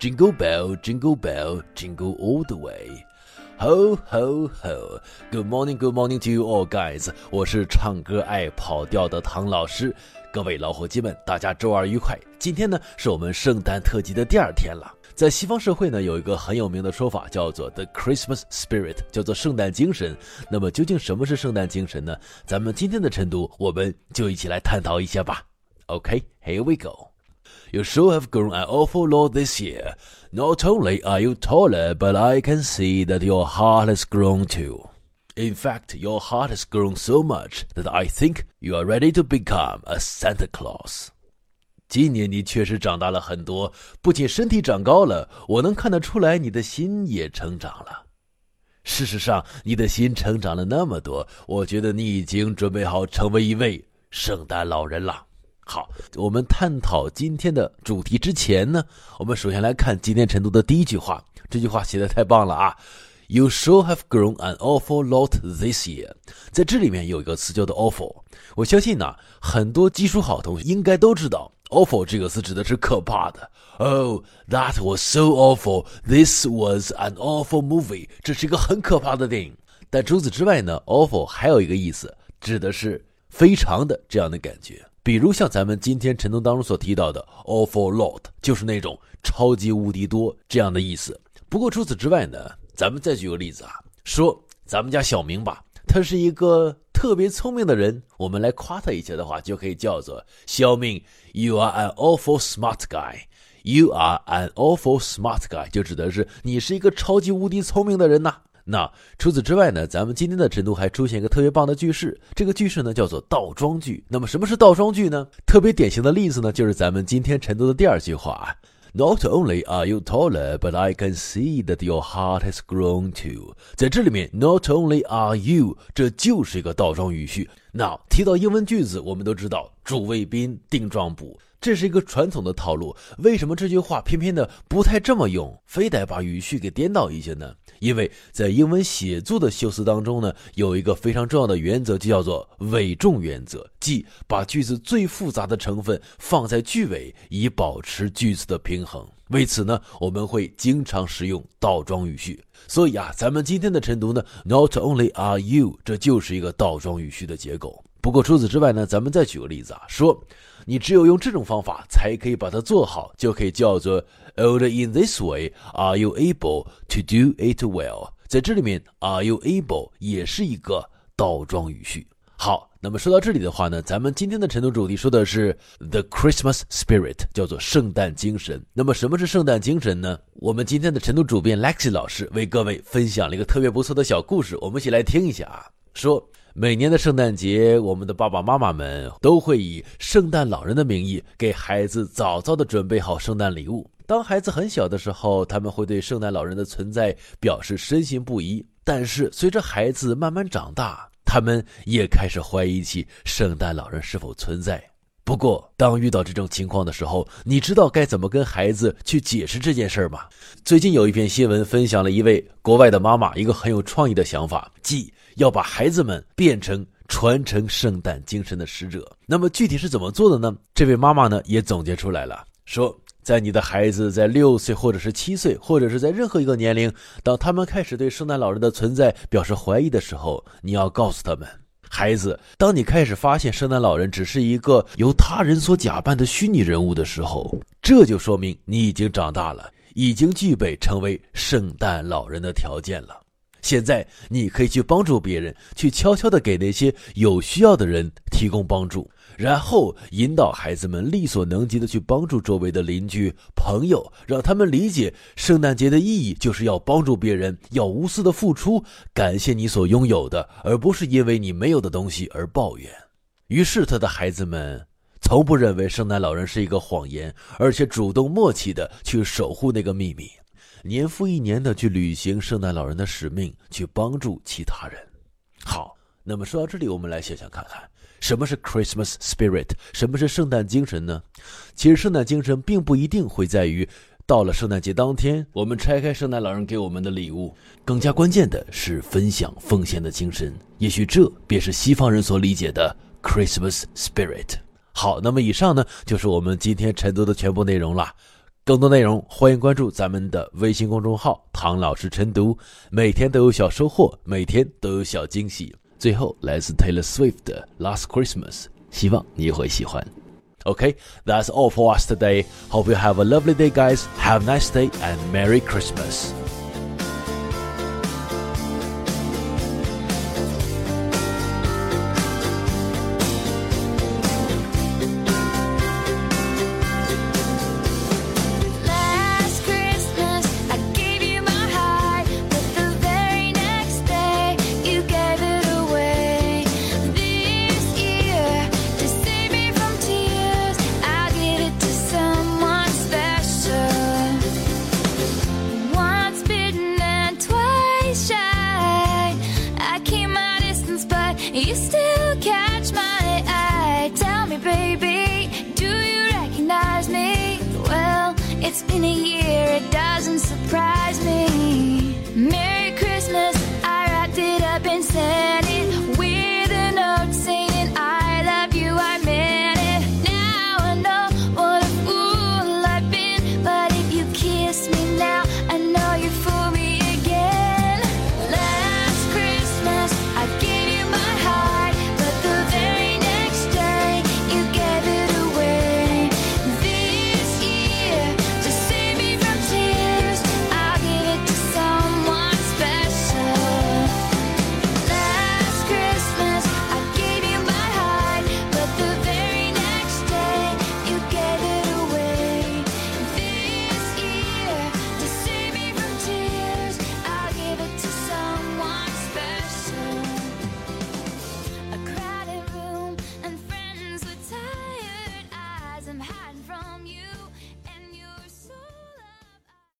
Jingle bell, jingle bell, jingle all the way. Ho ho ho! Good morning, good morning to you all, guys. 我是唱歌爱跑调的唐老师。各位老伙计们，大家周二愉快。今天呢，是我们圣诞特辑的第二天了。在西方社会呢，有一个很有名的说法，叫做 the Christmas spirit，叫做圣诞精神。那么究竟什么是圣诞精神呢？咱们今天的晨读，我们就一起来探讨一下吧。OK，here we go. You sure have grown an awful lot this year. Not only are you taller, but I can see that your heart has grown too. In fact, your heart has grown so much that I think you are ready to become a Santa Claus. 今年你确实长大了很多，不仅身体长高了，我能看得出来你的心也成长了。事实上，你的心成长了那么多，我觉得你已经准备好成为一位圣诞老人了。 好，我们探讨今天的主题之前呢，我们首先来看今天晨读的第一句话。这句话写的太棒了啊！You sure have grown an awful lot this year。在这里面有一个词叫做 awful，我相信呢，很多基础好同学应该都知道。Awful 这个词指的是可怕的。Oh, that was so awful. This was an awful movie. 这是一个很可怕的电影。但除此之外呢，awful 还有一个意思，指的是非常的这样的感觉。比如像咱们今天晨读当中所提到的 awful lot，就是那种超级无敌多这样的意思。不过除此之外呢，咱们再举个例子啊，说咱们家小明吧，他是一个。特别聪明的人，我们来夸他一下的话，就可以叫做小明。You are an awful smart guy. You are an awful smart guy，就指的是你是一个超级无敌聪明的人呐。那除此之外呢，咱们今天的晨读还出现一个特别棒的句式，这个句式呢叫做倒装句。那么什么是倒装句呢？特别典型的例子呢，就是咱们今天晨读的第二句话。Not only are you taller, but I can see that your heart has grown too。在这里面，Not only are you，这就是一个倒装语序。那提到英文句子，我们都知道主谓宾定状补。这是一个传统的套路，为什么这句话偏偏的不太这么用，非得把语序给颠倒一些呢？因为在英文写作的修辞当中呢，有一个非常重要的原则，就叫做尾重原则，即把句子最复杂的成分放在句尾，以保持句子的平衡。为此呢，我们会经常使用倒装语序。所以啊，咱们今天的晨读呢，Not only are you，这就是一个倒装语序的结构。不过除此之外呢，咱们再举个例子啊，说。你只有用这种方法才可以把它做好，就可以叫做 Only in this way are you able to do it well。在这里面，Are you able 也是一个倒装语序。好，那么说到这里的话呢，咱们今天的晨读主题说的是 The Christmas Spirit，叫做圣诞精神。那么什么是圣诞精神呢？我们今天的晨读主编 Lexi 老师为各位分享了一个特别不错的小故事，我们一起来听一下啊。说。每年的圣诞节，我们的爸爸妈妈们都会以圣诞老人的名义给孩子早早的准备好圣诞礼物。当孩子很小的时候，他们会对圣诞老人的存在表示深信不疑。但是随着孩子慢慢长大，他们也开始怀疑起圣诞老人是否存在。不过，当遇到这种情况的时候，你知道该怎么跟孩子去解释这件事吗？最近有一篇新闻分享了一位国外的妈妈一个很有创意的想法，即。要把孩子们变成传承圣诞精神的使者，那么具体是怎么做的呢？这位妈妈呢也总结出来了，说在你的孩子在六岁或者是七岁，或者是在任何一个年龄，当他们开始对圣诞老人的存在表示怀疑的时候，你要告诉他们，孩子，当你开始发现圣诞老人只是一个由他人所假扮的虚拟人物的时候，这就说明你已经长大了，已经具备成为圣诞老人的条件了。现在你可以去帮助别人，去悄悄地给那些有需要的人提供帮助，然后引导孩子们力所能及的去帮助周围的邻居、朋友，让他们理解圣诞节的意义就是要帮助别人，要无私的付出，感谢你所拥有的，而不是因为你没有的东西而抱怨。于是他的孩子们从不认为圣诞老人是一个谎言，而且主动默契的去守护那个秘密。年复一年的去履行圣诞老人的使命，去帮助其他人。好，那么说到这里，我们来想想看看，什么是 CHRISTMAS SPIRIT？什么是圣诞精神呢？其实圣诞精神并不一定会在于到了圣诞节当天，我们拆开圣诞老人给我们的礼物。更加关键的是分享奉献的精神。也许这便是西方人所理解的 CHRISTMAS SPIRIT。好，那么以上呢，就是我们今天晨读的全部内容了。更多内容欢迎关注咱们的微信公众号，唐老师晨读。每天都有小收获，每天都有小惊喜。最后来自 Taylor Swift 的《Last Christmas》，希望你也会喜欢。Okay, that's all for us today. Hope you have a lovely day, guys. Have a nice day and Merry Christmas. It's been a year, it doesn't surprise me. Merry Christmas, I wrapped it up and said.